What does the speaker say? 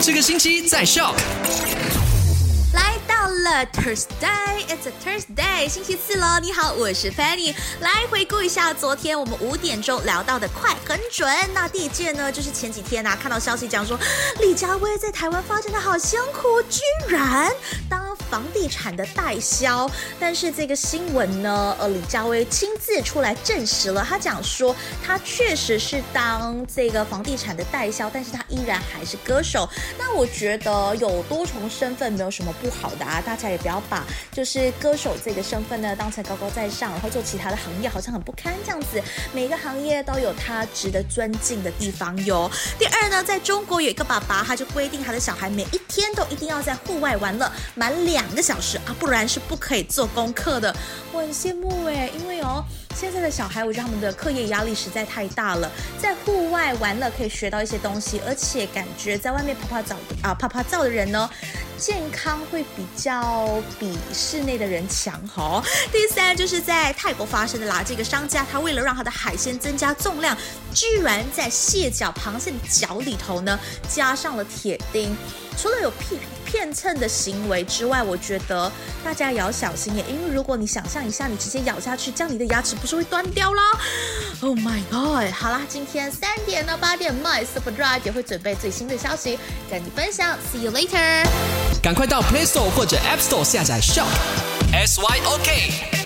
这个星期在笑。来到了 Thursday，It's a Thursday，星期四喽。你好，我是 Fanny。来回顾一下昨天我们五点钟聊到的快很准。那第一件呢，就是前几天啊，看到消息讲说李佳薇在台湾发展的好辛苦，居然房地产的代销。但是这个新闻呢，呃，李佳薇亲自出来证实了，他讲说他确实是当这个房地产的代销，但是他依然还是歌手。那我觉得有多重身份没有什么不好的啊，大家也不要把就是歌手这个身份呢当成高高在上，然后做其他的行业好像很不堪这样子。每个行业都有他值得尊敬的地方哟。第二呢，在中国有一个爸爸，他就规定他的小孩每一天都一定要在户外玩乐满两两个小时啊，不然是不可以做功课的。我很羡慕哎，因为哦，现在的小孩，我觉得他们的课业压力实在太大了，在户外玩乐可以学到一些东西，而且感觉在外面拍拍照啊拍拍照的人呢。健康会比较比室内的人强哈。第三就是在泰国发生的啦，这个商家他为了让他的海鲜增加重量，居然在蟹脚、螃蟹的脚里头呢加上了铁钉。除了有屁骗蹭的行为之外，我觉得大家也要小心耶，因为如果你想象一下，你直接咬下去，这样你的牙齿不是会断掉啦？Oh my god！好啦，今天三点到八点，My Super Drive 也会准备最新的消息跟你分享。See you later！赶快到 Play Store 或者 App Store 下载 Shop S Y O K。